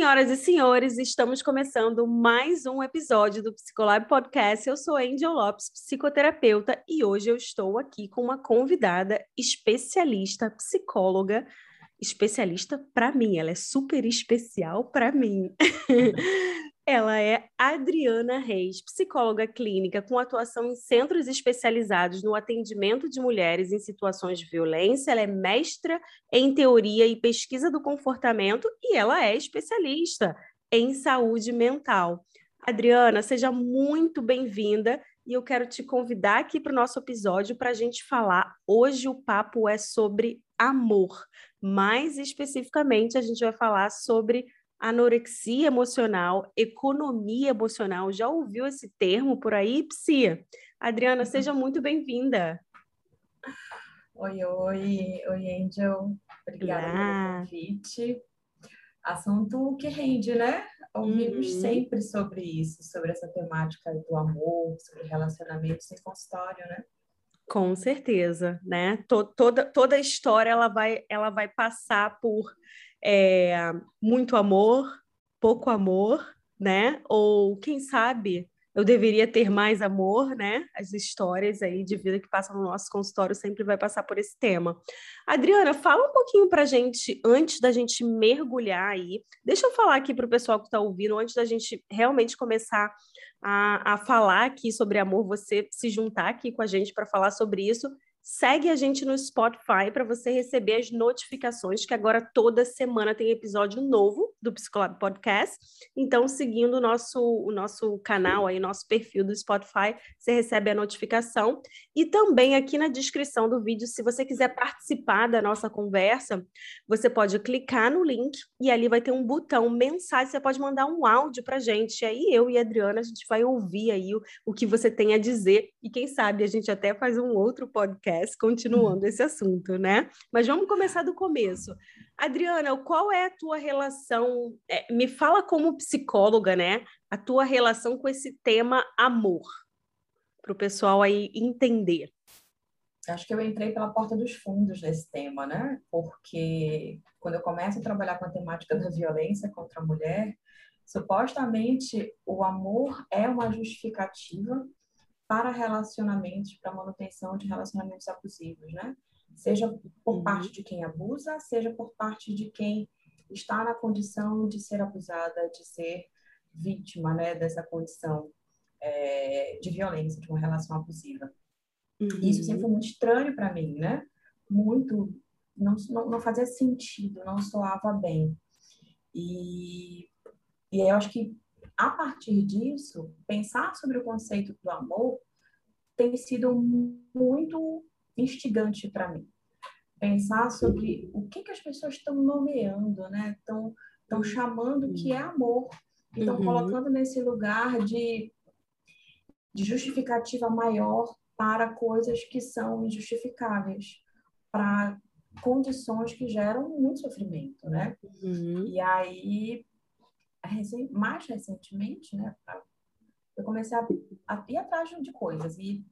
Senhoras e senhores, estamos começando mais um episódio do Psicolab Podcast. Eu sou Angel Lopes, psicoterapeuta, e hoje eu estou aqui com uma convidada especialista, psicóloga, especialista para mim, ela é super especial para mim. Ela é Adriana Reis, psicóloga clínica com atuação em centros especializados no atendimento de mulheres em situações de violência. Ela é mestra em teoria e pesquisa do comportamento e ela é especialista em saúde mental. Adriana, seja muito bem-vinda e eu quero te convidar aqui para o nosso episódio para a gente falar. Hoje o papo é sobre amor. Mais especificamente, a gente vai falar sobre anorexia emocional, economia emocional. Já ouviu esse termo por aí, Psia? Adriana, uhum. seja muito bem-vinda. Oi, oi, oi, Angel. Obrigada Olá. pelo convite. Assunto que rende, né? Ouvimos uhum. sempre sobre isso, sobre essa temática do amor, sobre relacionamentos em consultório, né? Com certeza, né? Toda, toda a história ela vai, ela vai passar por é, muito amor, pouco amor, né? Ou quem sabe eu deveria ter mais amor, né? As histórias aí de vida que passam no nosso consultório sempre vai passar por esse tema. Adriana, fala um pouquinho para gente antes da gente mergulhar aí. Deixa eu falar aqui para o pessoal que está ouvindo, antes da gente realmente começar a, a falar aqui sobre amor, você se juntar aqui com a gente para falar sobre isso. Segue a gente no Spotify para você receber as notificações, que agora toda semana tem episódio novo do Psicolab Podcast. Então, seguindo o nosso, o nosso canal aí, nosso perfil do Spotify, você recebe a notificação. E também aqui na descrição do vídeo, se você quiser participar da nossa conversa, você pode clicar no link e ali vai ter um botão mensagem, você pode mandar um áudio para gente. E aí eu e a Adriana, a gente vai ouvir aí o, o que você tem a dizer. E quem sabe a gente até faz um outro podcast podcast continuando esse assunto, né? Mas vamos começar do começo. Adriana, qual é a tua relação? É, me fala como psicóloga, né? A tua relação com esse tema amor, para o pessoal aí entender. Acho que eu entrei pela porta dos fundos nesse tema, né? Porque quando eu começo a trabalhar com a temática da violência contra a mulher, supostamente o amor é uma justificativa para relacionamentos, para manutenção de relacionamentos abusivos, né? Seja por uhum. parte de quem abusa, seja por parte de quem está na condição de ser abusada, de ser vítima, né, dessa condição é, de violência, de uma relação abusiva. Uhum. Isso sempre foi muito estranho para mim, né? Muito, não, não, não fazia sentido, não soava bem. E, e eu acho que a partir disso, pensar sobre o conceito do amor tem sido muito instigante para mim. Pensar sobre o que, que as pessoas estão nomeando, né? Estão estão chamando que é amor estão uhum. colocando nesse lugar de, de justificativa maior para coisas que são injustificáveis, para condições que geram muito sofrimento, né? Uhum. E aí mais recentemente, né, eu comecei a, a ir atrás de coisas. E,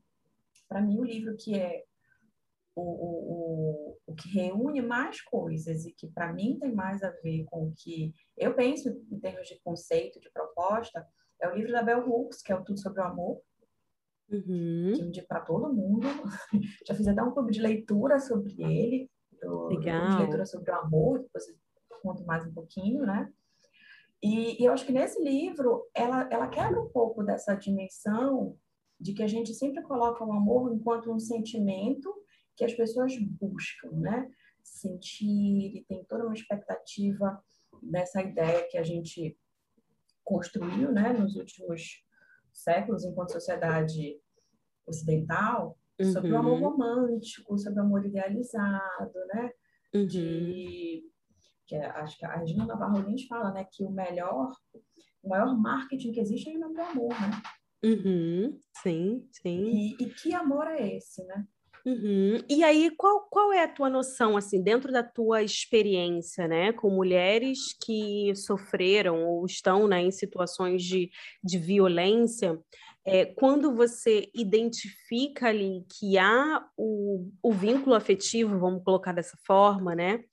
para mim, o livro que é o, o, o, que reúne mais coisas e que, para mim, tem mais a ver com o que eu penso em termos de conceito, de proposta, é o livro da Bell Hooks, que é o Tudo Sobre o Amor. Uhum. Que eu indico para todo mundo. Já fiz até um clube de leitura sobre ele, do, Legal. clube de leitura sobre o amor, depois eu conto mais um pouquinho, né? E, e, eu acho que nesse livro ela, ela quebra um pouco dessa dimensão de que a gente sempre coloca o amor enquanto um sentimento que as pessoas buscam, né? Sentir e tem toda uma expectativa dessa ideia que a gente construiu, né, nos últimos séculos enquanto sociedade ocidental uhum. sobre o amor uhum. romântico, sobre o amor idealizado, né? Uhum. De que é, acho que a Regina Navarro Lins fala, né, que o melhor, o maior marketing que existe é em nome do amor, né? Uhum, sim, sim. E, e, que amor é esse, né? Uhum. E aí, qual, qual é a tua noção, assim, dentro da tua experiência, né, com mulheres que sofreram ou estão, né, em situações de, de violência, é, quando você identifica ali que há o, o vínculo afetivo, vamos colocar dessa forma, né,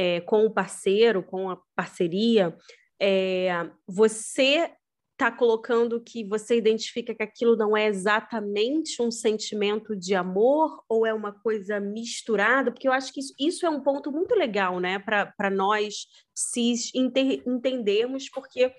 é, com o parceiro, com a parceria, é, você está colocando que você identifica que aquilo não é exatamente um sentimento de amor ou é uma coisa misturada? Porque eu acho que isso, isso é um ponto muito legal, né, para nós cis entendermos, porque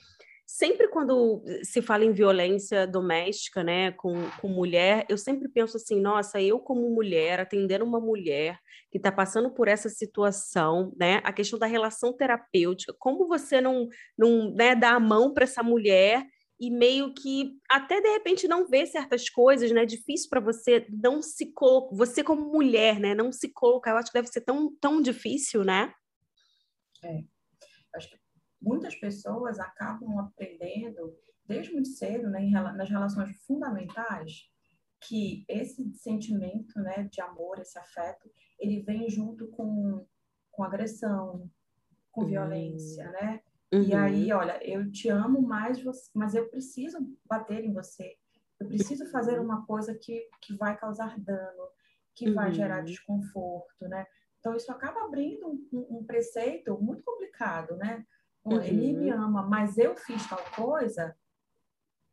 sempre quando se fala em violência doméstica, né, com, com mulher, eu sempre penso assim, nossa, eu como mulher, atendendo uma mulher que está passando por essa situação, né, a questão da relação terapêutica, como você não, não né, dá a mão para essa mulher e meio que até de repente não vê certas coisas, né? Difícil para você não se colocar, você como mulher, né? Não se colocar, eu acho que deve ser tão, tão difícil, né? É. Acho que muitas pessoas acabam aprendendo desde muito cedo, né, nas relações fundamentais, que esse sentimento, né, de amor, esse afeto, ele vem junto com, com agressão, com uhum. violência, né? Uhum. E aí, olha, eu te amo mais, mas eu preciso bater em você. Eu preciso fazer uhum. uma coisa que, que vai causar dano, que uhum. vai gerar desconforto, né? Então, isso acaba abrindo um, um preceito muito complicado, né? Uhum. Ele me ama, mas eu fiz tal coisa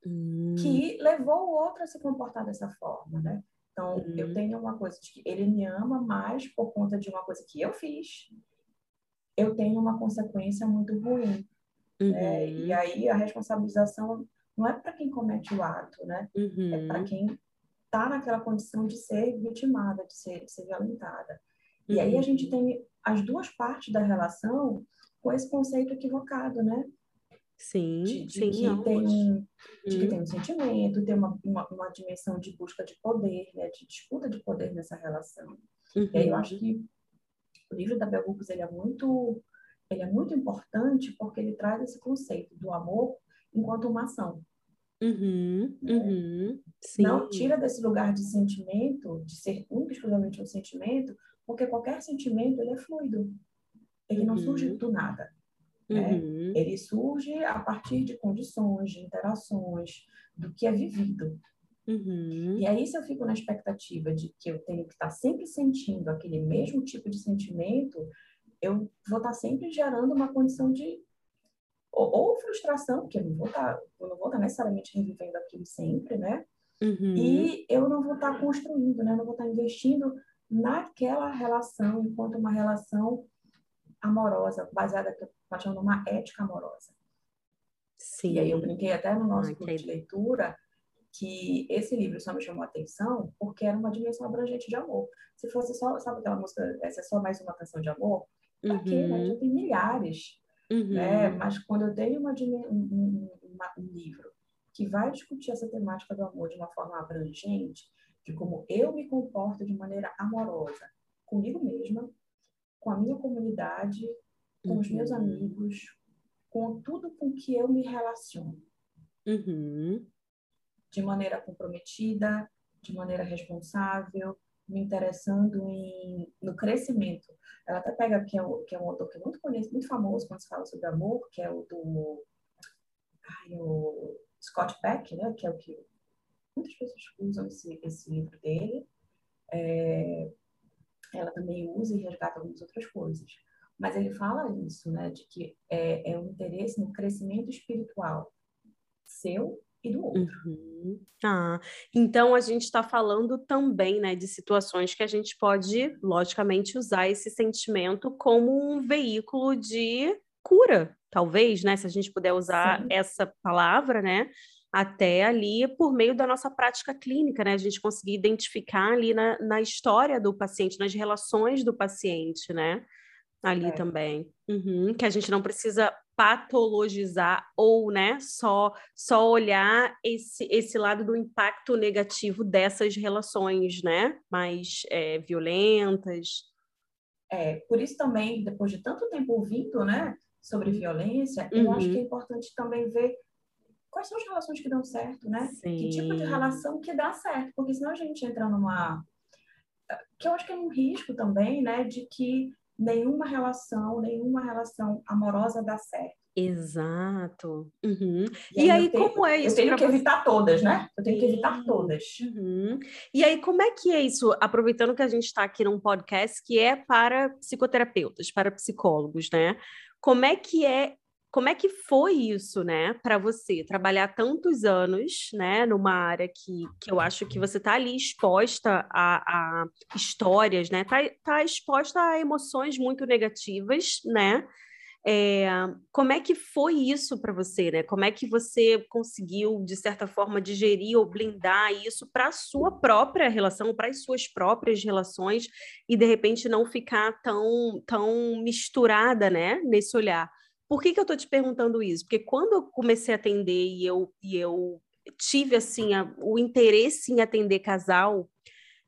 uhum. que levou o outro a se comportar dessa forma, né? Então, uhum. eu tenho uma coisa de que ele me ama mais por conta de uma coisa que eu fiz, eu tenho uma consequência muito ruim. Né? E aí a responsabilização não é para quem comete o ato, né? É para quem está naquela condição de ser vitimada, de ser, de ser violentada. E aí a gente tem as duas partes da relação com esse conceito equivocado, né? Sim, de, de sim, que tem, uhum. de que tem um sentimento, tem uma, uma, uma, dimensão de busca de poder, né? De disputa de poder nessa relação. Uhum. E aí eu acho uhum. que o livro da Bell Hooks, ele é muito ele é muito importante porque ele traz esse conceito do amor enquanto uma ação. Uhum, né? uhum, Não tira desse lugar de sentimento, de ser único exclusivamente um sentimento, porque qualquer sentimento ele é fluido. Ele uhum. não surge do nada. Né? Uhum. Ele surge a partir de condições, de interações, do que é vivido. Uhum. E aí, se eu fico na expectativa de que eu tenho que estar sempre sentindo aquele mesmo tipo de sentimento, eu vou estar sempre gerando uma condição de ou, ou frustração, porque eu não vou estar, eu não vou estar necessariamente revivendo aquilo sempre, né? Uhum. E eu não vou estar construindo, né? Eu não vou estar investindo naquela relação enquanto uma relação amorosa, baseada numa ética amorosa. Sim. E aí eu brinquei até no nosso ah, de leitura que esse livro só me chamou a atenção porque era uma dimensão abrangente de amor. Se fosse só, sabe aquela música, essa é só mais uma canção de amor? Uhum. quê, né? Já tem milhares. Uhum. Né? Mas quando eu tenho uma, um, uma, um livro que vai discutir essa temática do amor de uma forma abrangente, de como eu me comporto de maneira amorosa comigo mesma, com a minha comunidade, com uhum. os meus uhum. amigos, com tudo com que eu me relaciono. Uhum. De maneira comprometida, de maneira responsável, me interessando em, no crescimento. Ela até pega que é, o, que é um autor que é muito conhecido, muito famoso quando se fala sobre amor, que é o do ai, o Scott Peck, né? Que é o que muitas pessoas usam esse, esse livro dele. É, ela também usa e resgata algumas outras coisas. Mas ele fala isso, né? De que é, é um interesse no crescimento espiritual seu e do outro. Uhum. Ah, então a gente está falando também, né, de situações que a gente pode, logicamente, usar esse sentimento como um veículo de cura, talvez, né, se a gente puder usar Sim. essa palavra, né, até ali por meio da nossa prática clínica, né, a gente conseguir identificar ali na, na história do paciente, nas relações do paciente, né, ali é. também. Uhum, que a gente não precisa patologizar ou, né, só só olhar esse esse lado do impacto negativo dessas relações, né, mais é, violentas. É, por isso também, depois de tanto tempo ouvindo, né, sobre violência, uhum. eu acho que é uhum. importante também ver quais são as relações que dão certo, né? Sim. Que tipo de relação que dá certo, porque senão a gente entra numa que eu acho que é um risco também, né, de que nenhuma relação, nenhuma relação amorosa dá certo. Exato. Uhum. E, e, aí, tenho, como é isso? Eu tenho que você? evitar todas, né? Eu tenho que evitar todas. Uhum. E aí, como é que é isso? Aproveitando que a gente está aqui num podcast que é para psicoterapeutas, para psicólogos, né? Como é que é como é que foi isso, né, para você trabalhar tantos anos, né, numa área que, que eu acho que você está ali exposta a, a histórias, né, tá, tá exposta a emoções muito negativas, né? É, como é que foi isso para você, né? Como é que você conseguiu, de certa forma, digerir ou blindar isso para a sua própria relação, para as suas próprias relações e de repente não ficar tão, tão misturada, né, nesse olhar? Por que, que eu estou te perguntando isso? Porque quando eu comecei a atender e eu, e eu tive assim a, o interesse em atender casal,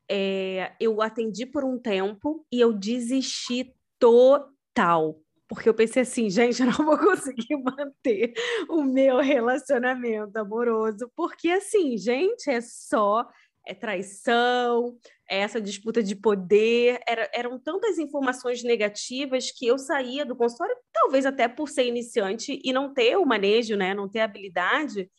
é, eu atendi por um tempo e eu desisti total. Porque eu pensei assim, gente, eu não vou conseguir manter o meu relacionamento amoroso. Porque, assim, gente, é só é traição, é essa disputa de poder, era, eram tantas informações negativas que eu saía do consultório, talvez até por ser iniciante e não ter o manejo, né, não ter habilidade,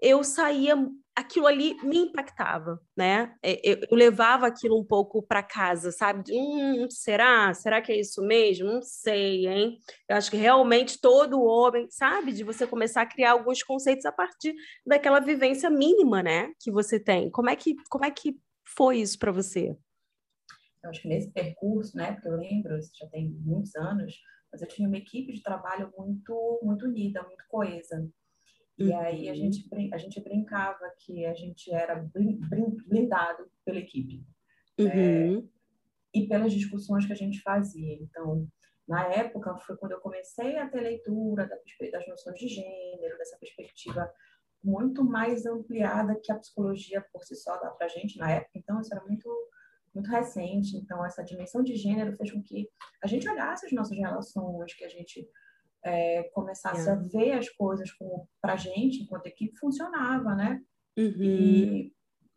eu saía, aquilo ali me impactava, né? É, eu, eu levava aquilo um pouco para casa, sabe? Hum, será? Será que é isso mesmo? Não sei, hein? Eu acho que realmente todo homem, sabe? De você começar a criar alguns conceitos a partir daquela vivência mínima, né? Que você tem. Como é que, como é que foi isso para você? Eu acho que nesse percurso, né? Porque eu lembro, já tem muitos anos, mas eu tinha uma equipe de trabalho muito, muito unida, muito coesa. E uhum. aí a gente, a gente brincava que a gente era blindado pela equipe. Uhum. É, e pelas discussões que a gente fazia. Então, na época, foi quando eu comecei a ter leitura das noções de gênero, dessa perspectiva muito mais ampliada que a psicologia por si só dá para gente na época. Então, isso era muito muito recente. Então, essa dimensão de gênero fez com que a gente olhasse as nossas relações, que a gente é, começasse é. a ver as coisas como para gente, enquanto equipe, funcionava, né? Uhum. E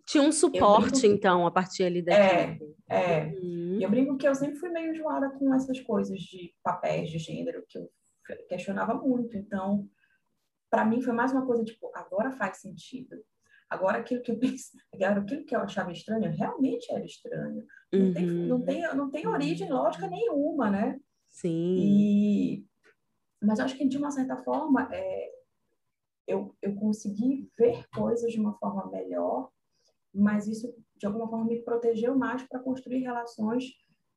tinha um suporte, então, a partir ali da É, é. Uhum. Eu brinco que eu sempre fui meio enjoada com essas coisas de papéis de gênero, que eu questionava muito. Então, para mim foi mais uma coisa tipo, agora faz sentido. Agora aquilo que eu pensei, agora aquilo que eu achava estranho, realmente era estranho. Não, uhum. tem, não, tem, não tem origem lógica nenhuma, né? Sim. E mas acho que, de uma certa forma, é, eu, eu consegui ver coisas de uma forma melhor, mas isso, de alguma forma, me protegeu mais para construir relações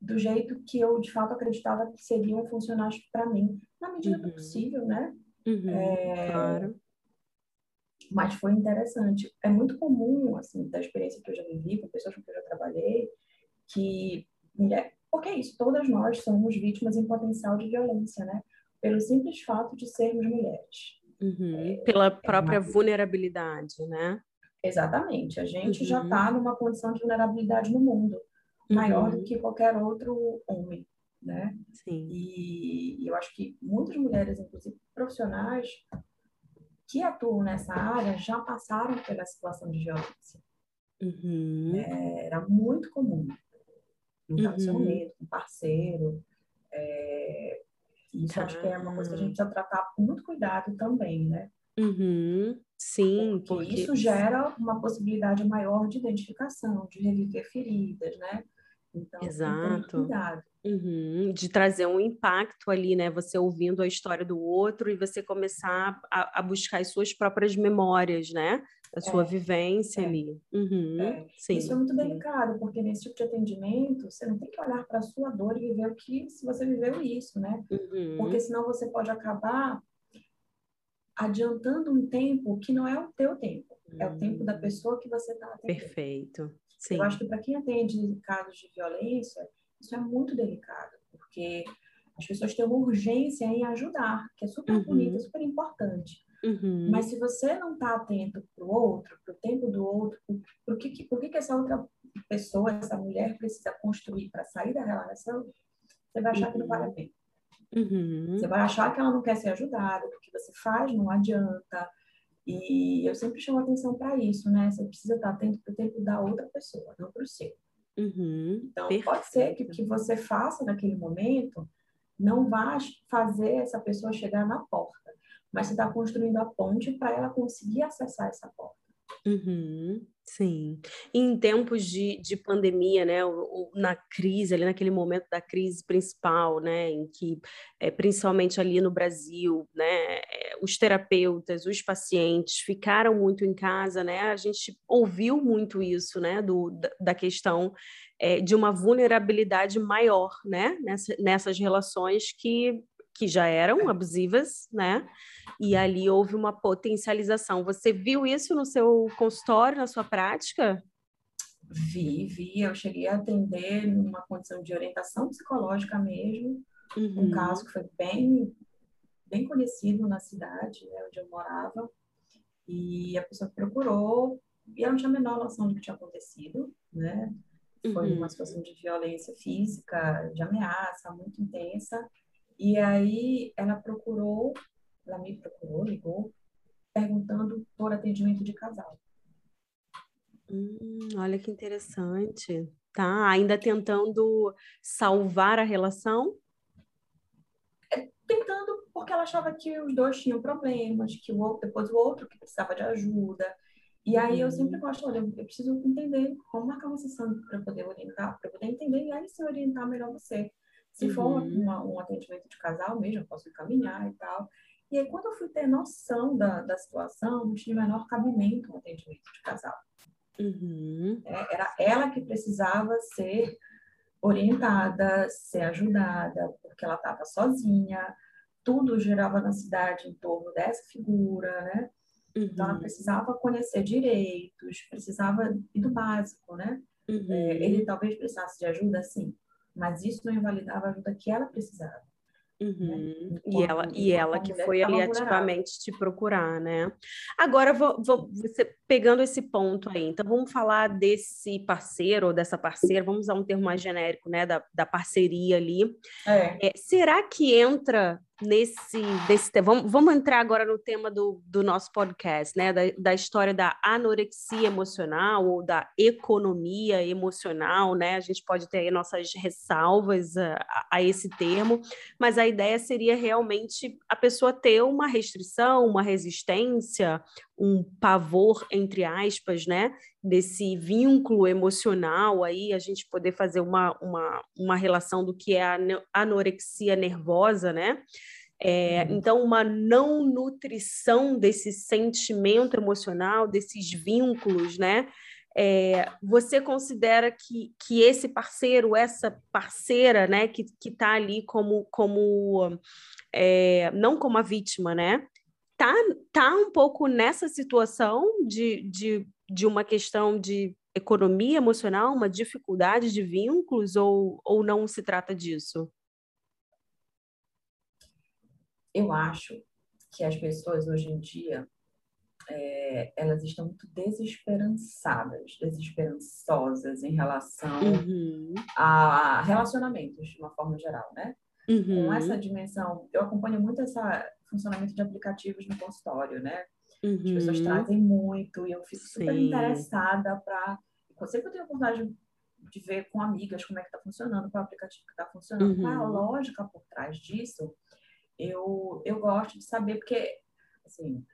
do jeito que eu, de fato, acreditava que seriam funcionais para mim, na medida uhum. do possível, né? Uhum, é, claro. Mas foi interessante. É muito comum, assim, da experiência que eu já vivi com pessoas com quem eu já trabalhei, que mulher, porque é isso, todas nós somos vítimas em potencial de violência, né? Pelo simples fato de sermos mulheres. Uhum. É, Pela própria é uma... vulnerabilidade, né? Exatamente. A gente uhum. já está numa condição de vulnerabilidade no mundo maior do uhum. que qualquer outro homem, né? Sim. E eu acho que muitas mulheres, inclusive profissionais, que atuam nessa área já passaram pela situação de violência. Uhum. É, era muito comum no relacionamento, com parceiro, é, isso tá. acho que é uma coisa que a gente precisa tratar com muito cuidado também, né? Uhum. Sim, porque, porque, isso gera uma possibilidade maior de identificação, de reviver feridas, né? Então, Exato. cuidado. Uhum. De trazer um impacto ali, né? Você ouvindo a história do outro e você começar a, a buscar as suas próprias memórias, né? A sua é, vivência é, ali. Uhum. É. Isso é muito delicado, porque nesse tipo de atendimento, você não tem que olhar para a sua dor e viver o que, se você viveu isso, né? Uhum. Porque senão você pode acabar adiantando um tempo que não é o teu tempo, é o tempo da hum. pessoa que você está atendendo. Perfeito. Sim. Eu acho que para quem atende casos de violência, isso é muito delicado, porque as pessoas têm uma urgência em ajudar, que é super uhum. bonita, super importante. Uhum. Mas se você não está atento para o outro, para o tempo do outro, por que, por que, que essa outra pessoa, essa mulher precisa construir para sair da relação, você vai achar uhum. que não vale a pena. Uhum. Você vai achar que ela não quer ser ajudada, porque você faz, não adianta. E eu sempre chamo atenção para isso, né? Você precisa estar atento para o tempo da outra pessoa, não para o seu. Uhum. Então, Perfeito. pode ser que o que você faça naquele momento não vá fazer essa pessoa chegar na porta, mas você está construindo a ponte para ela conseguir acessar essa porta. Uhum. Sim. Em tempos de, de pandemia, né, o, o, na crise, ali naquele momento da crise principal, né, em que, é, principalmente ali no Brasil, né, é, os terapeutas, os pacientes ficaram muito em casa, né, a gente ouviu muito isso, né, do, da, da questão é, de uma vulnerabilidade maior, né, nessa, nessas relações que que já eram abusivas, né? E ali houve uma potencialização. Você viu isso no seu consultório, na sua prática? Vi, vi. Eu cheguei a atender numa condição de orientação psicológica mesmo, uhum. um caso que foi bem, bem conhecido na cidade né, onde eu morava. E a pessoa procurou e eu não tinha a menor noção do que tinha acontecido, né? Foi uhum. uma situação de violência física, de ameaça muito intensa. E aí ela procurou, ela me procurou, ligou, perguntando por atendimento de casal. Hum, olha que interessante. Tá, ainda tentando salvar a relação? É, tentando, porque ela achava que os dois tinham problemas, que o outro, depois o outro que precisava de ajuda. E aí eu sempre uhum. gosto, olha, eu preciso entender como marcar uma sessão para poder orientar, para poder entender e aí se orientar melhor você. Se uhum. for uma, um atendimento de casal mesmo, eu posso encaminhar e tal. E aí, quando eu fui ter noção da, da situação, não tinha menor cabimento um atendimento de casal. Uhum. É, era ela que precisava ser orientada, ser ajudada, porque ela estava sozinha, tudo girava na cidade em torno dessa figura, né? Uhum. Então, ela uhum. precisava conhecer direitos, precisava ir do básico, né? Uhum. É, ele talvez precisasse de ajuda, sim, mas isso não invalidava a ajuda que ela precisava. Uhum. Né? E ela, e ela que foi ali ativamente te procurar, né? Agora, vou, vou, você pegando esse ponto aí, então vamos falar desse parceiro ou dessa parceira, vamos usar um termo mais genérico, né? Da, da parceria ali. É. É, será que entra nesse desse vamos, vamos entrar agora no tema do, do nosso podcast, né? Da, da história da anorexia emocional ou da economia emocional, né? A gente pode ter aí nossas ressalvas a, a, esse termo, mas a ideia seria realmente a pessoa ter uma restrição, uma resistência, um pavor, entre aspas, né? Desse vínculo emocional aí, a gente poder fazer uma, uma, uma relação do que é a anorexia nervosa, né? É, uhum. então, uma não nutrição desse sentimento emocional, desses vínculos, né? É, você considera que, que esse parceiro, essa parceira, né, que está ali como, como é, não como a vítima, né, tá, tá um pouco nessa situação de, de, de uma questão de economia emocional, uma dificuldade de vínculos, ou, ou não se trata disso? Eu acho que as pessoas hoje em dia é, elas estão muito desesperançadas, desesperançosas em relação uhum. a relacionamentos de uma forma geral, né? Uhum. Com essa dimensão, eu acompanho muito esse funcionamento de aplicativos no consultório, né? Uhum. As pessoas uhum. trazem muito e eu fico Sim. super interessada para. Sempre eu tenho a oportunidade de ver com amigas como é que está funcionando, qual é o aplicativo que está funcionando, uhum. qual é a lógica por trás disso. Eu, eu gosto de saber, porque, assim,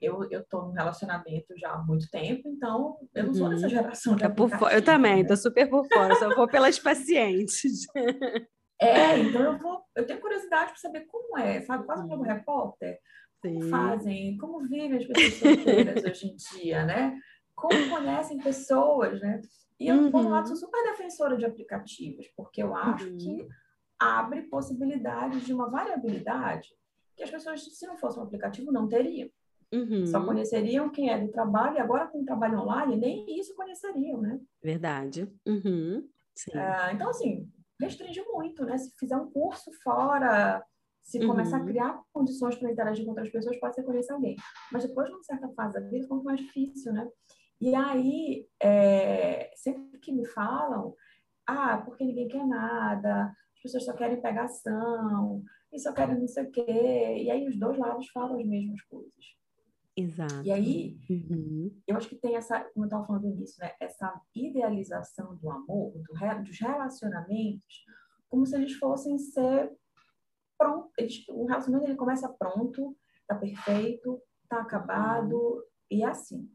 eu, eu tô num relacionamento já há muito tempo, então eu não sou dessa uhum. geração de tá por Eu também, né? tô super por fora, só vou pelas pacientes. É, então eu vou, eu tenho curiosidade para saber como é, sabe? Quase como repórter. Como fazem, como vivem as pessoas solteiras hoje em dia, né? Como conhecem pessoas, né? E eu, uhum. por um lado, sou super defensora de aplicativos, porque eu acho uhum. que abre possibilidades de uma variabilidade que as pessoas, se não fosse um aplicativo, não teriam. Uhum. Só conheceriam quem é do trabalho, e agora com o trabalho online, nem isso conheceriam, né? Verdade. Uhum. Uh, então, assim, restringe muito, né? Se fizer um curso fora, se uhum. começar a criar condições para interagir com outras pessoas, pode ser conhecer alguém. Mas depois, numa certa fase da vida, fica mais difícil, né? E aí, é, sempre que me falam, ah, porque ninguém quer nada, as pessoas só querem pegação, e só querem não sei o quê. E aí os dois lados falam as mesmas coisas. Exato. E aí, uhum. eu acho que tem essa, como eu estava falando nisso, né? Essa idealização do amor, do, dos relacionamentos, como se eles fossem ser pronto. Eles, o relacionamento ele começa pronto, tá perfeito, tá acabado, uhum. e é assim.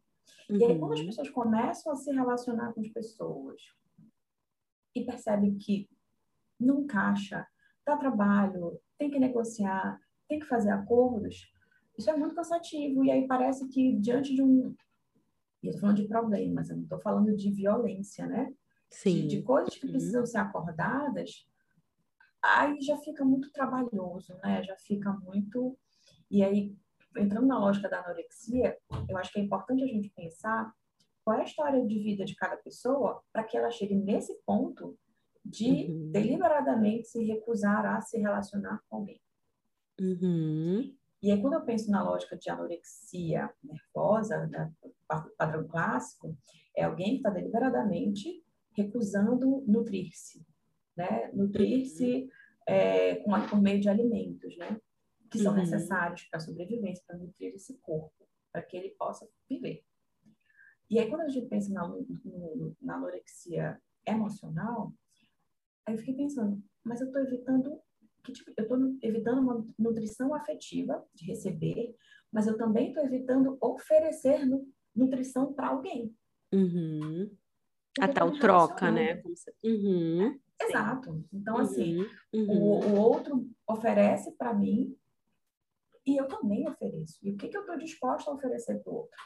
Uhum. E aí, quando as uhum. pessoas começam a se relacionar com as pessoas e percebem que não encaixa, dá trabalho, tem que negociar, tem que fazer acordos, isso é muito cansativo. E aí parece que diante de um. Eu estou falando de problemas, eu não estou falando de violência, né? Sim. De, de coisas que uhum. precisam ser acordadas, aí já fica muito trabalhoso, né? Já fica muito. E aí, entrando na lógica da anorexia, eu acho que é importante a gente pensar qual é a história de vida de cada pessoa para que ela chegue nesse ponto de uhum. deliberadamente se recusar a se relacionar com alguém. Uhum. E aí, quando eu penso na lógica de anorexia nervosa, né, padrão clássico, é alguém que está deliberadamente recusando nutrir-se, né? Nutrir-se é, com, por meio de alimentos, né? Que são uhum. necessários para a sobrevivência, para nutrir esse corpo, para que ele possa viver. E aí, quando a gente pensa na, na anorexia emocional, aí eu fiquei pensando, mas eu estou evitando que tipo, eu estou evitando uma nutrição afetiva de receber, mas eu também estou evitando oferecer nutrição para alguém. Uhum. A tal troca, né? Uhum. Exato. Então, assim, uhum. O, o outro oferece para mim e eu também ofereço. E o que, que eu estou disposta a oferecer para o outro?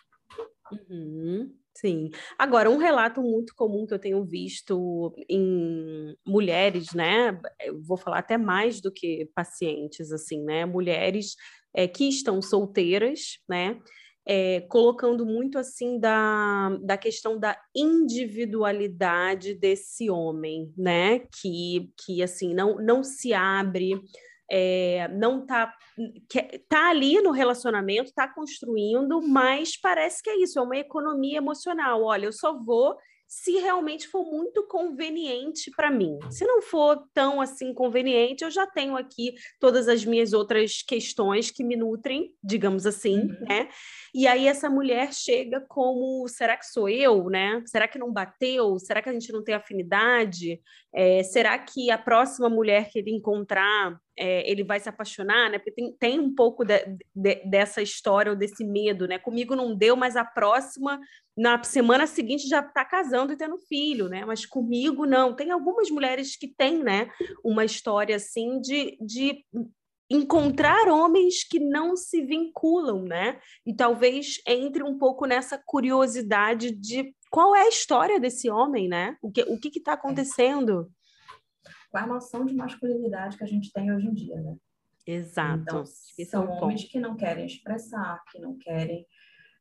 Uhum. Sim. Agora, um relato muito comum que eu tenho visto em mulheres, né? Eu vou falar até mais do que pacientes, assim, né? Mulheres é, que estão solteiras, né? É, colocando muito assim da, da questão da individualidade desse homem, né? Que, que assim não, não se abre é, não tá, tá ali no relacionamento, tá construindo, mas parece que é isso, é uma economia emocional. Olha, eu só vou se realmente for muito conveniente para mim. Se não for tão assim conveniente, eu já tenho aqui todas as minhas outras questões que me nutrem, digamos assim, uhum. né? E aí essa mulher chega como, será que sou eu, né? Será que não bateu? Será que a gente não tem afinidade? É, será que a próxima mulher que ele encontrar é, ele vai se apaixonar, né? Porque tem, tem um pouco de, de, dessa história ou desse medo, né? Comigo não deu, mas a próxima, na semana seguinte, já está casando e tendo filho, né? Mas comigo não. Tem algumas mulheres que têm, né? Uma história assim de, de encontrar homens que não se vinculam, né? E talvez entre um pouco nessa curiosidade de qual é a história desse homem, né? O que o que está acontecendo? Com a noção de masculinidade que a gente tem hoje em dia, né? Exato. Então, são é homens que não querem expressar, que não querem,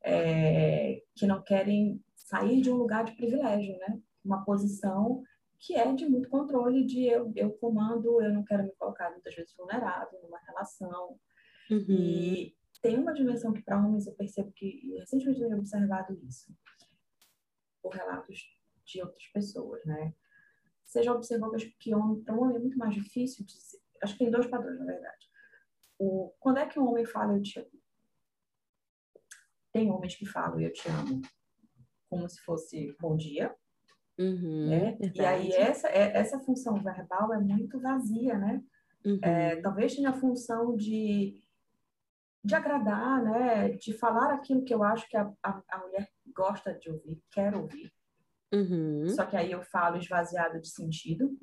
é, que não querem sair de um lugar de privilégio, né? Uma posição que é de muito controle, de eu, eu comando, eu não quero me colocar muitas vezes vulnerável numa relação. Uhum. E tem uma dimensão que para homens eu percebo que recentemente eu tenho observado isso por relatos de outras pessoas, né? Você já observou que homem, para um homem é muito mais difícil dizer, acho que tem dois padrões, na verdade. O, quando é que um homem fala eu te amo? Tem homens que falam eu te amo como se fosse bom dia, uhum, né? E aí essa, é, essa função verbal é muito vazia, né? Uhum. É, talvez tenha a função de, de agradar, né? De falar aquilo que eu acho que a, a, a mulher gosta de ouvir, quer ouvir. Uhum. Só que aí eu falo esvaziado de sentido,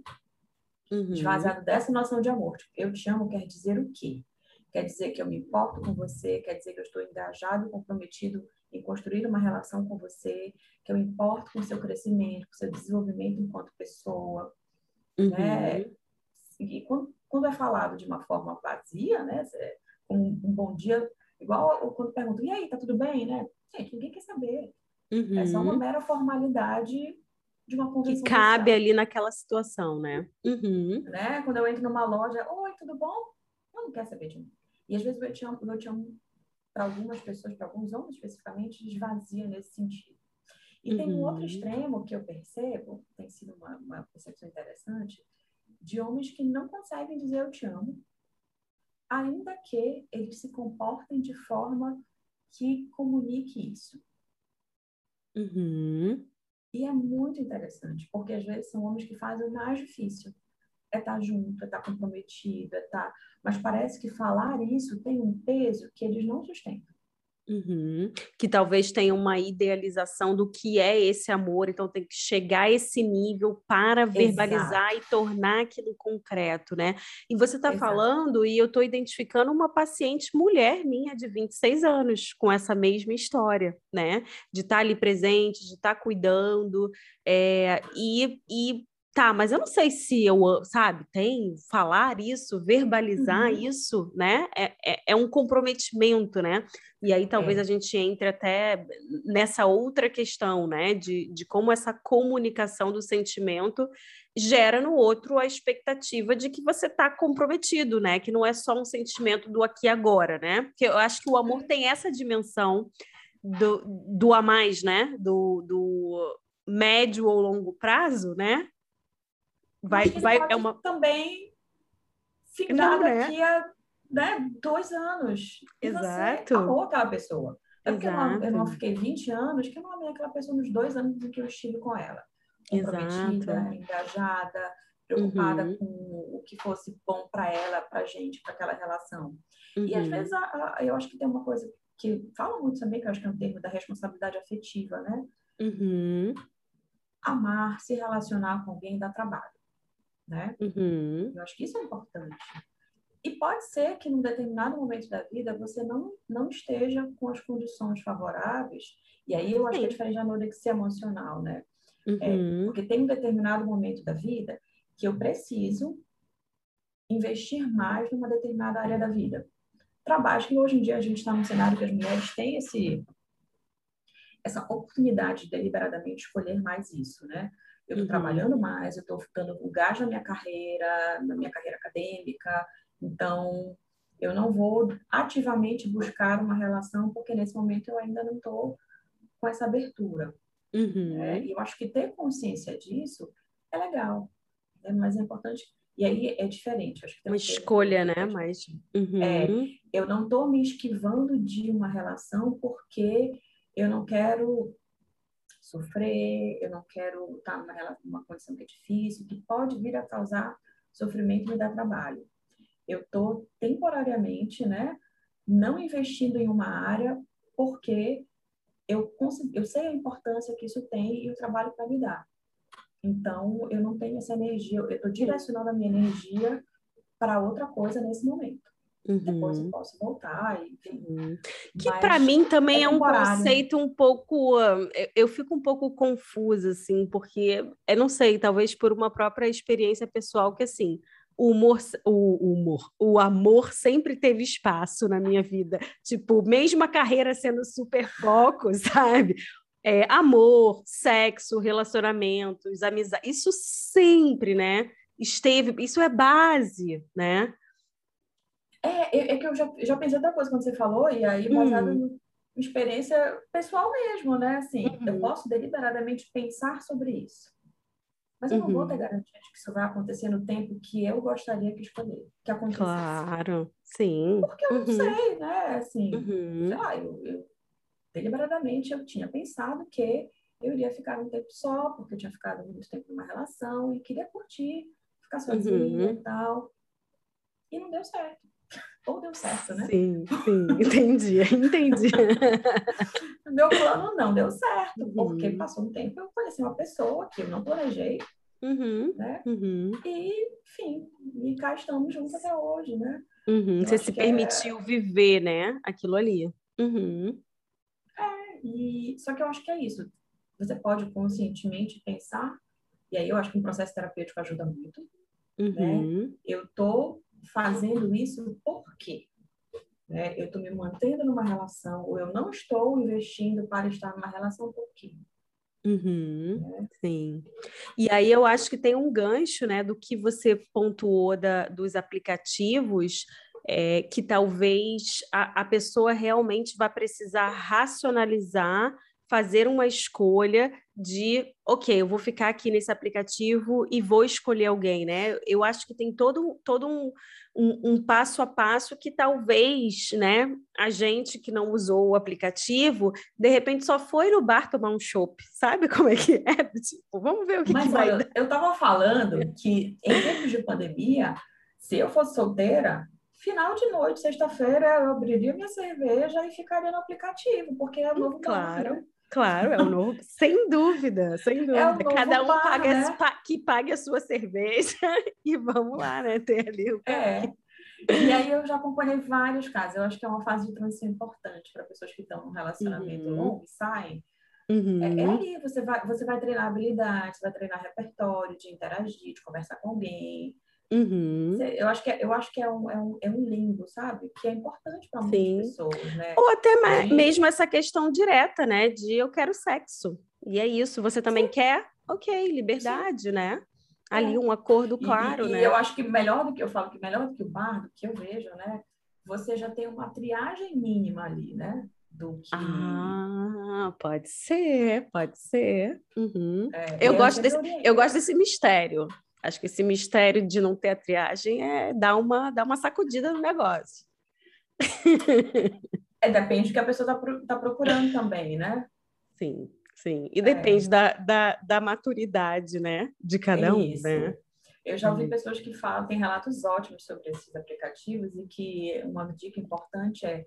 uhum. esvaziado dessa noção de amor. Tipo, eu te amo quer dizer o quê? Quer dizer que eu me importo com você, quer dizer que eu estou engajado, comprometido em construir uma relação com você, que eu importo com o seu crescimento, com o seu desenvolvimento enquanto pessoa, uhum. né? E quando, quando, é falado de uma forma vazia, né? Um, um bom dia, igual quando perguntam, e aí, tá tudo bem, né? Gente, ninguém quer saber. Uhum. É só uma mera formalidade de uma convenção. Que cabe social. ali naquela situação, né? Uhum. né? Quando eu entro numa loja, oi, tudo bom? Eu não quero saber de mim. E às vezes eu te amo, eu te amo para algumas pessoas, para alguns homens especificamente, esvazia nesse sentido. E uhum. tem um outro uhum. extremo que eu percebo, tem sido uma, uma percepção interessante, de homens que não conseguem dizer eu te amo, ainda que eles se comportem de forma que comunique isso. Uhum. E é muito interessante, porque às vezes são homens que fazem o mais difícil. É estar tá junto, é estar tá comprometido, é estar... Tá, mas parece que falar isso tem um peso que eles não sustentam. Uhum. Que talvez tenha uma idealização do que é esse amor, então tem que chegar a esse nível para verbalizar Exato. e tornar aquilo concreto, né? E você está falando, e eu estou identificando uma paciente mulher minha de 26 anos com essa mesma história, né? De estar tá ali presente, de estar tá cuidando, é, e, e Tá, mas eu não sei se eu, sabe, tem falar isso, verbalizar uhum. isso, né? É, é, é, um comprometimento, né? E aí talvez é. a gente entre até nessa outra questão, né? De, de como essa comunicação do sentimento gera no outro a expectativa de que você está comprometido, né? Que não é só um sentimento do aqui e agora, né? Porque eu acho que o amor tem essa dimensão do, do a mais, né? Do, do médio ou longo prazo, né? Vai, vai é uma também ficar não, né? daqui a né, dois anos. E Exato. você amou aquela pessoa. É porque eu não, eu não, fiquei 20 anos que eu não amei aquela pessoa nos dois anos em que eu estive com ela. Comprometida, Exato. engajada, preocupada uhum. com o que fosse bom para ela, para gente, para aquela relação. Uhum. E às uhum. vezes a, a, eu acho que tem uma coisa que fala muito também, que eu acho que é um termo da responsabilidade afetiva, né? Uhum. Amar, se relacionar com alguém dá trabalho né? Uhum. Eu acho que isso é importante. E pode ser que num determinado momento da vida você não, não esteja com as condições favoráveis, e aí eu acho que é diferente da anorexia emocional, né? É, uhum. É, porque tem um determinado momento da vida que eu preciso investir mais numa determinada área da vida. Trabalho que hoje em dia a gente está num cenário que as mulheres têm esse, essa oportunidade de deliberadamente escolher mais isso, né? Eu estou uhum. trabalhando mais, eu estou dando o gás na minha carreira, na minha carreira acadêmica, então eu não vou ativamente buscar uma relação, porque nesse momento eu ainda não estou com essa abertura. Uhum. É, e eu acho que ter consciência disso é legal, é mais importante. E aí é diferente. Acho que uma escolha, né? Mas uhum. é, eu não estou me esquivando de uma relação porque eu não quero sofrer, eu não quero estar numa, numa condição que é difícil, que pode vir a causar sofrimento e me dar trabalho. Eu estou temporariamente, né, não investindo em uma área porque eu, eu sei a importância que isso tem e o trabalho para me dar. Então, eu não tenho essa energia, eu estou direcionando a minha energia para outra coisa nesse momento. Uhum. Depois eu posso voltar, enfim. Uhum. Que para mim também é, é um conceito um pouco. Eu fico um pouco confusa, assim, porque eu não sei, talvez por uma própria experiência pessoal, que assim. O humor, o humor, o amor sempre teve espaço na minha vida. Tipo, mesmo a carreira sendo super foco, sabe? É, amor, sexo, relacionamentos, amizade, isso sempre, né? Esteve, isso é base, né? É, é que eu já, já pensei outra coisa quando você falou, e aí baseado hum. em experiência pessoal mesmo, né? Assim, uhum. eu posso deliberadamente pensar sobre isso. Mas eu uhum. não vou ter uhum. garantia de que isso vai acontecer no tempo que eu gostaria que escolher, que acontecesse. Claro, sim. Porque eu uhum. não sei, né? Assim, uhum. sei lá, eu, eu, deliberadamente eu tinha pensado que eu iria ficar um tempo só, porque eu tinha ficado muito tempo numa relação e queria curtir, ficar sozinha uhum. e tal. E não deu certo. Ou deu certo, né? Sim, sim, entendi, entendi. Meu plano não deu certo, uhum. porque passou um tempo eu conheci uma pessoa que eu não planejei, uhum. né? Uhum. E, enfim, e cá estamos juntos até hoje, né? Uhum. Você se permitiu é... viver, né? Aquilo ali. Uhum. É, e... só que eu acho que é isso. Você pode conscientemente pensar, e aí eu acho que um processo terapêutico ajuda muito, né? Uhum. Eu tô fazendo isso por quê? Né? Eu estou me mantendo numa relação ou eu não estou investindo para estar numa relação por quê? Uhum, né? Sim. E aí eu acho que tem um gancho, né, do que você pontuou da, dos aplicativos, é, que talvez a, a pessoa realmente vai precisar racionalizar fazer uma escolha de, ok, eu vou ficar aqui nesse aplicativo e vou escolher alguém, né? Eu acho que tem todo, todo um, um, um, passo a passo que talvez, né, a gente que não usou o aplicativo, de repente só foi no bar tomar um chopp, sabe como é que é? Tipo, vamos ver o que, Mas, que vai olha, Eu estava falando que em tempos de pandemia, se eu fosse solteira, final de noite, sexta-feira, eu abriria minha cerveja e ficaria no aplicativo, porque é novo Claro. Claro, é o novo, sem dúvida, sem dúvida. É Cada um bar, paga, né? as- pa- que pague a sua cerveja e vamos lá, né? Ter ali o É. E aí eu já acompanhei vários casos. Eu acho que é uma fase de transição importante para pessoas que estão num relacionamento Uhum. longo e saem. Uhum. É, é ali, você vai, você vai treinar habilidade, você vai treinar repertório, de interagir, de conversar com alguém. Uhum. Eu acho que é, eu acho que é, um, é, um, é um limbo, sabe? Que é importante para Sim. muitas pessoas, né? Ou até Sim. mesmo essa questão direta, né? De eu quero sexo. E é isso, você também quer? Ok, liberdade, né? Ali É. um acordo E- claro, e, né? E eu acho que melhor do que eu falo que melhor do que o bar, do que eu vejo, né? Você já tem uma triagem mínima ali, né? Do que Ah, pode ser, pode ser. Uhum. é, eu e gosto desse-. Eu gosto desse mistério. Acho que esse mistério de não ter a triagem é dar uma, dar uma sacudida no negócio. É, depende do que a pessoa está tá procurando também, né? Sim, sim. E depende da, da, da maturidade, né? De cada um, Isso. né? Eu já ouvi Uhum. pessoas que falam, tem relatos ótimos sobre esses aplicativos e que uma dica importante é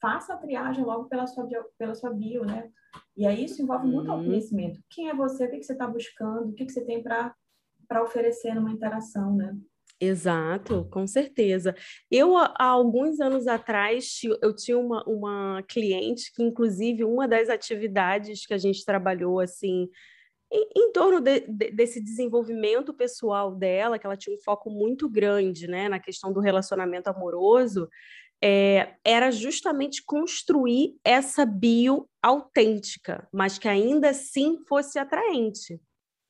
faça a triagem logo pela sua bio, pela sua bio né? E aí isso envolve muito Uhum. autoconhecimento. Quem é você? O que, que você está buscando? O que, que você tem para oferecer numa interação, né? Exato, com certeza. Eu, há alguns anos atrás, eu tinha uma, uma cliente que, inclusive, uma das atividades que a gente trabalhou, assim, em, em torno de- de- desse desenvolvimento pessoal dela, que ela tinha um foco muito grande, né, na questão do relacionamento amoroso, é, era justamente construir essa bio autêntica, mas que ainda assim fosse atraente,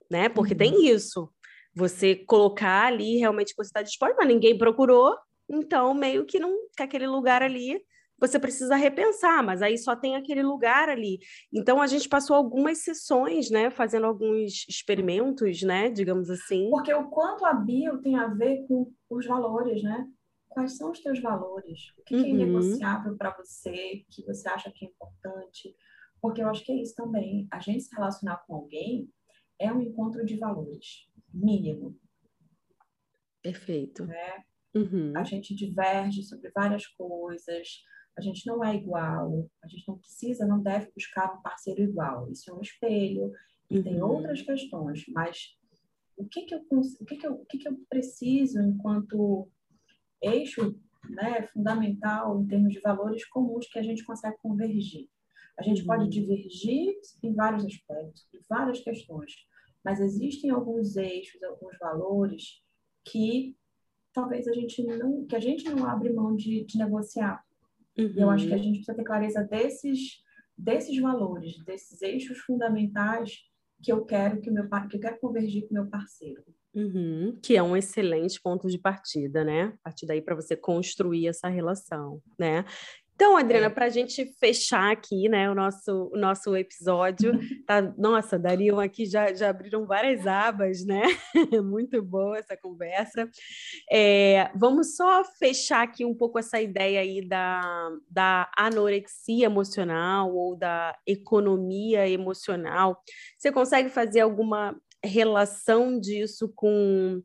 né? Porque Uhum. tem isso. Você colocar ali realmente que você está disposto, mas ninguém procurou, então meio que não que aquele lugar ali você precisa repensar, mas aí só tem aquele lugar ali. Então a gente passou algumas sessões, né, fazendo alguns experimentos, né, digamos assim. Porque o quanto a bio tem a ver com os valores, né? Quais são os teus valores? O que, que é Uhum. inegociável para você, que você acha que é importante? Porque eu acho que é isso também. A gente se relacionar com alguém é um encontro de valores, mínimo. Perfeito. Né? Uhum. A gente diverge sobre várias coisas, a gente não é igual, a gente não precisa, não deve buscar um parceiro igual. Isso é um espelho e tem Uhum. outras questões, mas o que que eu, o que que eu, o que que eu preciso enquanto eixo né, fundamental em termos de valores comuns que a gente consegue convergir? A gente Uhum. pode divergir em vários aspectos, em várias questões, mas existem alguns eixos, alguns valores que talvez a gente não, que a gente não abre mão de, de negociar. E eu acho que a Uhum. gente precisa ter clareza desses, desses valores, desses eixos fundamentais que eu quero que meu que eu quero convergir com o meu parceiro. Uhum, que é um excelente ponto de partida, né? A partir daí para você construir essa relação, né? Então, Adriana, É. para a gente fechar aqui, né, o nosso, o nosso episódio, tá? Nossa, dariam aqui já, já abriram várias abas, né? Muito boa essa conversa. É, vamos só fechar aqui um pouco essa ideia aí da, da anorexia emocional ou da economia emocional. Você consegue fazer alguma relação disso com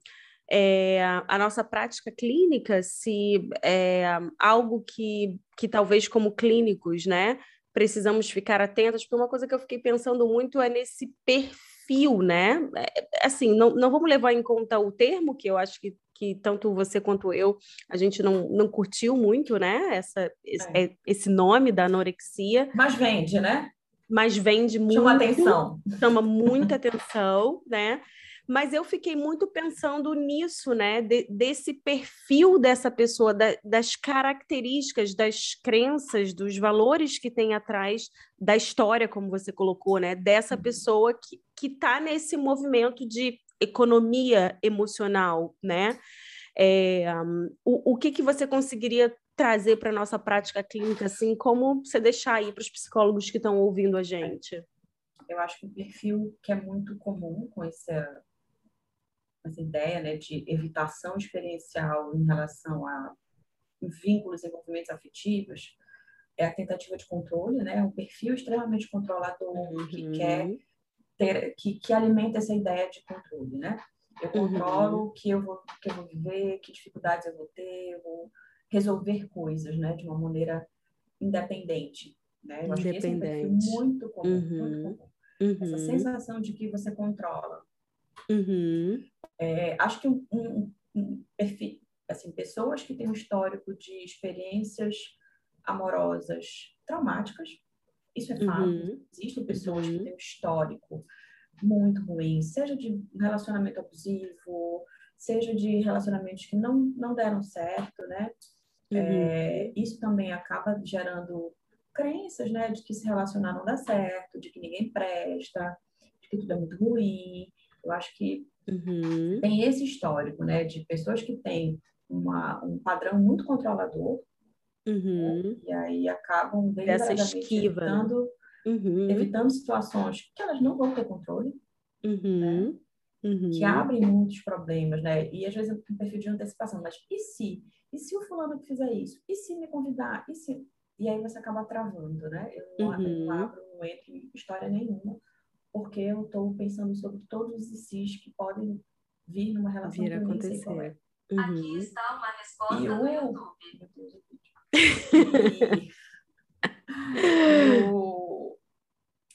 é, a nossa prática clínica, se é algo que, que talvez como clínicos, né, precisamos ficar atentos, porque uma coisa que eu fiquei pensando muito é nesse perfil, né? É, Assim, não, não vamos levar em conta o termo, que eu acho que, que tanto você quanto eu, a gente não, não curtiu muito, né? Essa, esse, É. esse nome da anorexia, Mas vende, né? mas vende muito Chama atenção. chama muita atenção, né? Mas eu fiquei muito pensando nisso, né? De- desse perfil dessa pessoa, da- das características, das crenças, dos valores que tem atrás da história, como você colocou, né? Dessa Uhum. pessoa que que está nesse movimento de economia emocional, né? É, um, o, o que que você conseguiria trazer para a nossa prática clínica, assim, como você deixar aí para os psicólogos que estão ouvindo a gente? Eu acho que um perfil que é muito comum com essa, essa ideia né, de evitação experiencial em relação a vínculos e envolvimentos afetivos é a tentativa de controle, né? Um perfil extremamente controlador que Uhum. quer ter, que, que alimenta essa ideia de controle, né? Eu Uhum. controlo o que eu vou que eu vou viver, que dificuldades eu vou ter, eu vou resolver coisas, né, de uma maneira independente, né? Eu que é um perfil muito comum, uhum. muito comum. Uhum. Essa sensação de que você controla. Uhum. É, acho que um, um, um, perfil, assim, pessoas que têm um histórico de experiências amorosas traumáticas, isso é fato. Uhum. Existem pessoas que uhum. têm um histórico muito ruim, seja de relacionamento abusivo, seja de relacionamentos que não, não deram certo, né? Uhum. É, isso também acaba gerando crenças, né, de que se relacionar não dá certo, de que ninguém presta, de que tudo é muito ruim. Eu acho que uhum. tem esse histórico, né, de pessoas que têm uma, um padrão muito controlador uhum. né, e aí acabam deliberadamente evitando, uhum. evitando situações que elas não vão ter controle, né, uhum. que abrem muitos problemas, né, e às vezes um perfil de antecipação, mas e se? E se o fulano que fizer isso? E se me convidar? E se e aí você acaba travando, né? Eu não, uhum. eu não abro, não entro em história nenhuma, porque eu estou pensando sobre todos os ICs que podem vir numa relação vir que eu nem sei qual é. Uhum. Aqui está uma resposta e do YouTube. E, o,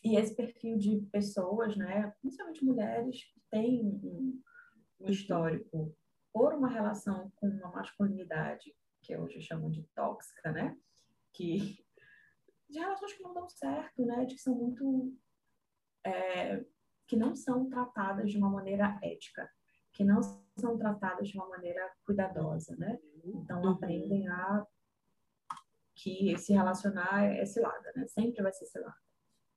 e esse perfil de pessoas, né, principalmente mulheres, que têm um, um histórico por uma relação com uma masculinidade que hoje chamam de tóxica, né? que de relações que não dão certo, né? De que são muito é, que não são tratadas de uma maneira ética, que não são tratadas de uma maneira cuidadosa, né? Então uhum. aprendem a que se relacionar é cilada, né? Sempre vai ser cilada.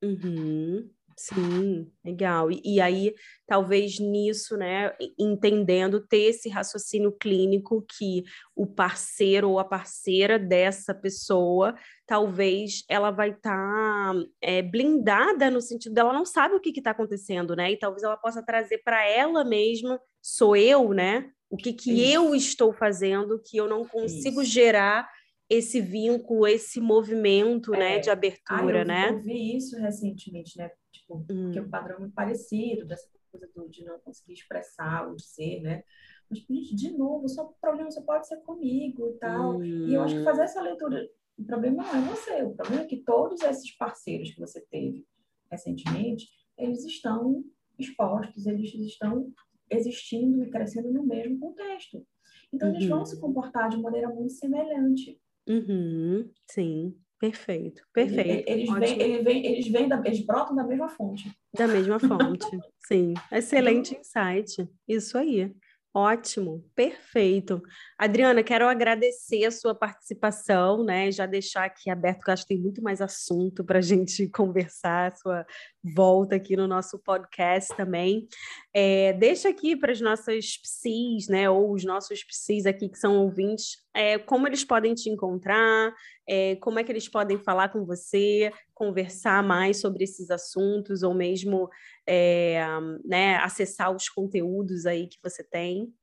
Uhum. Sim, legal. E, e, aí, talvez nisso, né, entendendo, ter esse raciocínio clínico que o parceiro ou a parceira dessa pessoa, talvez ela vai estar tá, é, blindada no sentido dela não sabe o que está acontecendo, né? E talvez ela possa trazer para ela mesma, sou eu, né? O que, que eu estou fazendo que eu não consigo Isso. gerar esse vínculo, esse movimento, né, é. né, de abertura, ah, eu, né? Eu vi isso recentemente, né? Tipo, hum. que o padrão é muito parecido dessa coisa do, de não conseguir expressar ou dizer, né? Mas, gente, de novo, só o problema só pode ser comigo e tal. Hum. E eu acho que fazer essa leitura, o problema não é você, o problema é que todos esses parceiros que você teve recentemente, eles estão expostos, eles estão existindo e crescendo no mesmo contexto. Então, uhum. eles vão se uhum. comportar de maneira muito semelhante. Uhum, sim, perfeito, perfeito. Eles, vêm, eles, vêm, eles, vêm da, eles brotam da mesma fonte. Da mesma fonte, sim. Excelente insight. Isso aí. Ótimo, perfeito. Adriana, quero agradecer a sua participação, né? Já deixar aqui aberto, que eu acho que tem muito mais assunto para a gente conversar, sua volta aqui no nosso podcast também. É, deixa aqui para as nossas psis, né? Ou os nossos psis aqui que são ouvintes, é, como eles podem te encontrar, é, como é que eles podem falar com você, conversar mais sobre esses assuntos, ou mesmo é, né, acessar os conteúdos aí que você tem?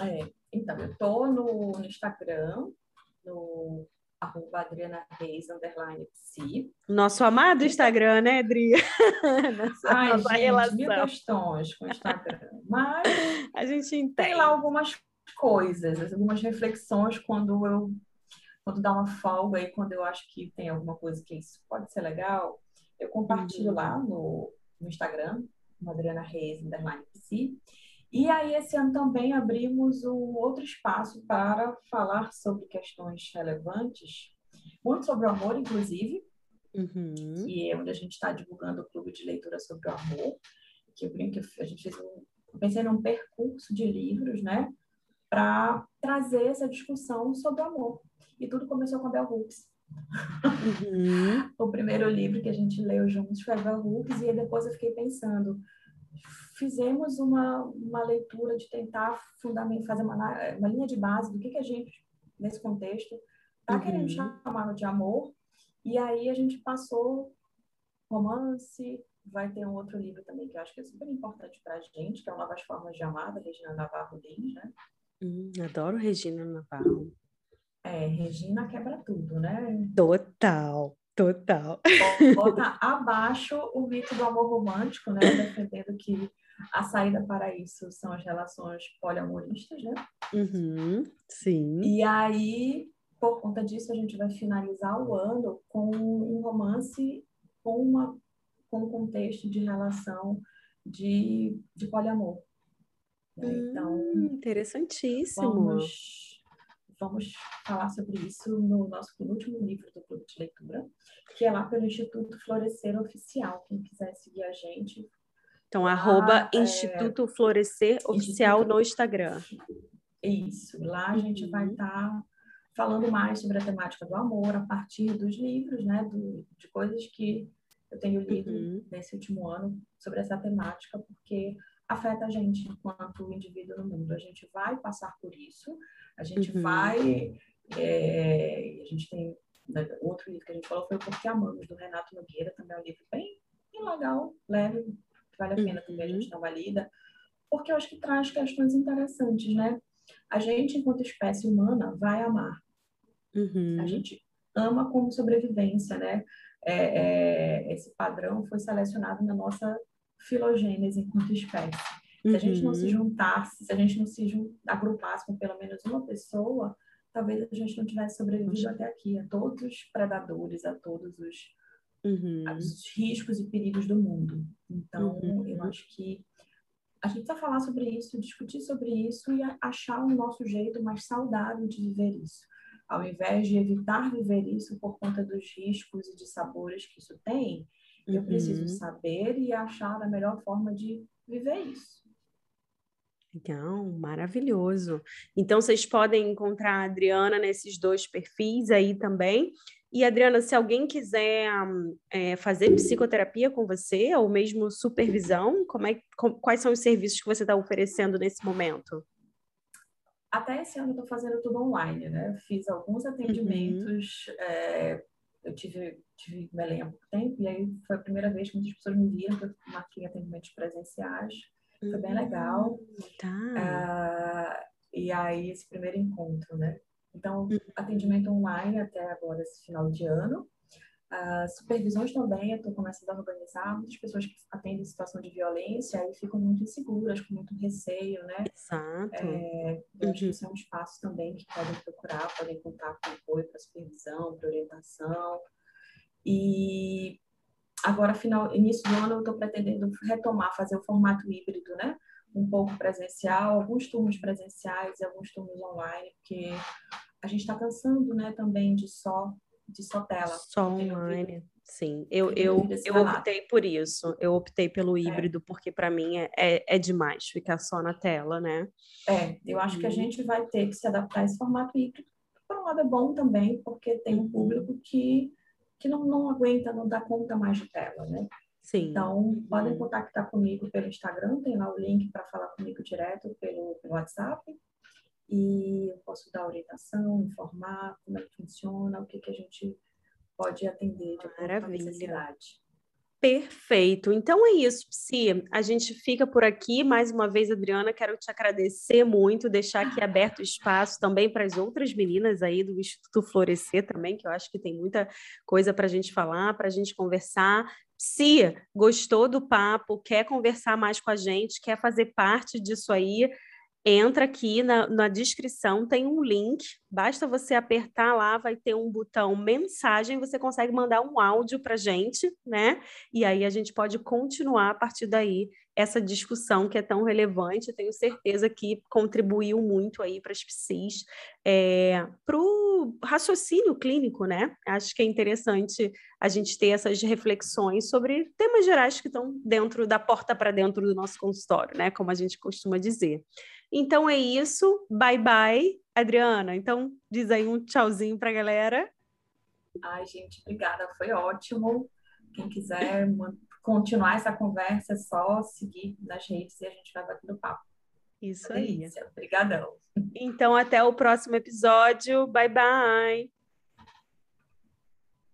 É, então, eu estou no, no, Instagram, no arroba Adriana Reis, underline psi. Nosso amado Instagram, né, Adri? Ai, gente, relação. mil questões com o Instagram. Mas a gente entende. tem lá algumas coisas, algumas reflexões quando eu quando dá uma folga aí, quando eu acho que tem alguma coisa que isso pode ser legal, eu compartilho uhum. lá no, no Instagram, Adriana Reis, underline psi. E aí, esse ano também abrimos um outro espaço para falar sobre questões relevantes, muito sobre o amor, inclusive, uhum. que é onde a gente está divulgando o clube de leitura sobre o amor, que eu brinco que a gente fez um, pensei num percurso de livros, né, para trazer essa discussão sobre o amor. E tudo começou com a Bell Hooks. Uhum. o primeiro livro que a gente leu juntos foi a Bell Hooks, e depois eu fiquei pensando, fizemos uma, uma leitura de tentar fundamentar, fazer uma, uma linha de base do que, que a gente, nesse contexto, está uhum. querendo chamar de amor, e aí a gente passou romance, vai ter um outro livro também que eu acho que é super importante para a gente, que é o Novas Formas de Amar, da Regina Navarro Lins, né? Hum, adoro Regina Navarro. É, Regina quebra tudo, né? Total, total. Bota abaixo o mito do amor romântico, né? Defendendo que a saída para isso são as relações poliamoristas, né? Uhum, sim. E aí por conta disso, a gente vai finalizar o ano com um romance com, uma, com um contexto de relação de, de poliamor. Né? Então, hum, interessantíssimo. Vamos, vamos falar sobre isso no nosso penúltimo livro do Clube de Leitura, que é lá pelo Instituto Florescer Oficial. Quem quiser seguir a gente. Então, lá, arroba é... Instituto Florescer Oficial Instituto... no Instagram. Isso, lá a gente vai estar uhum. tá falando mais sobre a temática do amor a partir dos livros, né, do, de coisas que eu tenho lido uhum. nesse último ano sobre essa temática, porque afeta a gente enquanto indivíduo no mundo. A gente vai passar por isso, a gente uhum. vai. É, a gente tem. Né, outro livro que a gente falou foi o Porque Amamos, do Renato Nogueira, também é um livro bem, bem legal, leve, vale a pena uhum. também a gente dar uma lida, porque eu acho que traz questões interessantes, né? A gente, enquanto espécie humana, vai amar. Uhum. A gente ama como sobrevivência, né? É, é, esse padrão foi selecionado na nossa filogênese enquanto espécie. Se a gente não se uhum. juntasse, se a gente não se agrupasse com pelo menos uma pessoa, talvez a gente não tivesse sobrevivido até aqui, a todos os predadores, a todos os, uhum. os riscos e perigos do mundo. Então, uhum. eu acho que a gente precisa falar sobre isso, discutir sobre isso e achar o nosso jeito mais saudável de viver isso. Ao invés de evitar viver isso por conta dos riscos e de sabores que isso tem, uhum. eu preciso saber e achar a melhor forma de viver isso. Legal, maravilhoso. Então, vocês podem encontrar a Adriana nesses dois perfis aí também. E, Adriana, se alguém quiser é, fazer psicoterapia com você, ou mesmo supervisão, como é, com, quais são os serviços que você está oferecendo nesse momento? Até esse ano eu estou fazendo tudo online, né? Fiz alguns atendimentos, uhum. é, eu tive, tive Belém há pouco tempo, e aí foi a primeira vez que muitas pessoas me viram, eu marquei atendimentos presenciais, foi bem legal. Tá. Uh, e aí, esse primeiro encontro, né? Então, uhum. atendimento online até agora, esse final de ano. Uh, supervisões também, eu estou começando a organizar. Muitas pessoas que atendem situação de violência aí ficam muito inseguras, com muito receio, né? Exato. É, eu uhum. acho que isso é um espaço também que podem procurar, podem contar com apoio para supervisão, para orientação. E agora, final, início do ano, eu estou pretendendo retomar, fazer o formato híbrido, né? um pouco presencial, alguns turnos presenciais e alguns turnos online, porque a gente está cansando, né, também de só de só tela. Só online. Sim, eu, eu, eu optei por isso. Eu optei pelo é. híbrido, é. porque para mim é, é, é, demais ficar só na tela, né? É, eu acho que a uhum. gente vai ter que se adaptar a esse formato híbrido. Por um lado é bom também, porque tem um público que, que não, não aguenta, não dá conta mais de tela, né? Sim. Então, podem contactar comigo pelo Instagram, tem lá o link para falar comigo direto pelo, pelo WhatsApp. E eu posso dar orientação, informar como é que funciona, o que, que a gente pode atender de acordo com a necessidade. Perfeito. Então é isso, Psi. A gente fica por aqui. Mais uma vez, Adriana, quero te agradecer muito, deixar aqui aberto espaço também para as outras meninas aí do Instituto Florescer também, que eu acho que tem muita coisa para a gente falar, para a gente conversar. Se gostou do papo, quer conversar mais com a gente, quer fazer parte disso aí, entra aqui na, na, descrição, tem um link, basta você apertar lá, vai ter um botão mensagem, você consegue mandar um áudio para gente, né? E aí a gente pode continuar a partir daí essa discussão que é tão relevante, tenho certeza que contribuiu muito aí para as psis, é, para o raciocínio clínico, né? Acho que é interessante a gente ter essas reflexões sobre temas gerais que estão dentro da porta para dentro do nosso consultório, né? Como a gente costuma dizer. Então é isso. Bye bye, Adriana. Então diz aí um tchauzinho para a galera. Ai, gente, obrigada. Foi ótimo. Quem quiser continuar essa conversa, é só seguir nas redes e a gente vai batendo papo. Isso aí. Obrigadão. Então, até o próximo episódio. Bye, bye.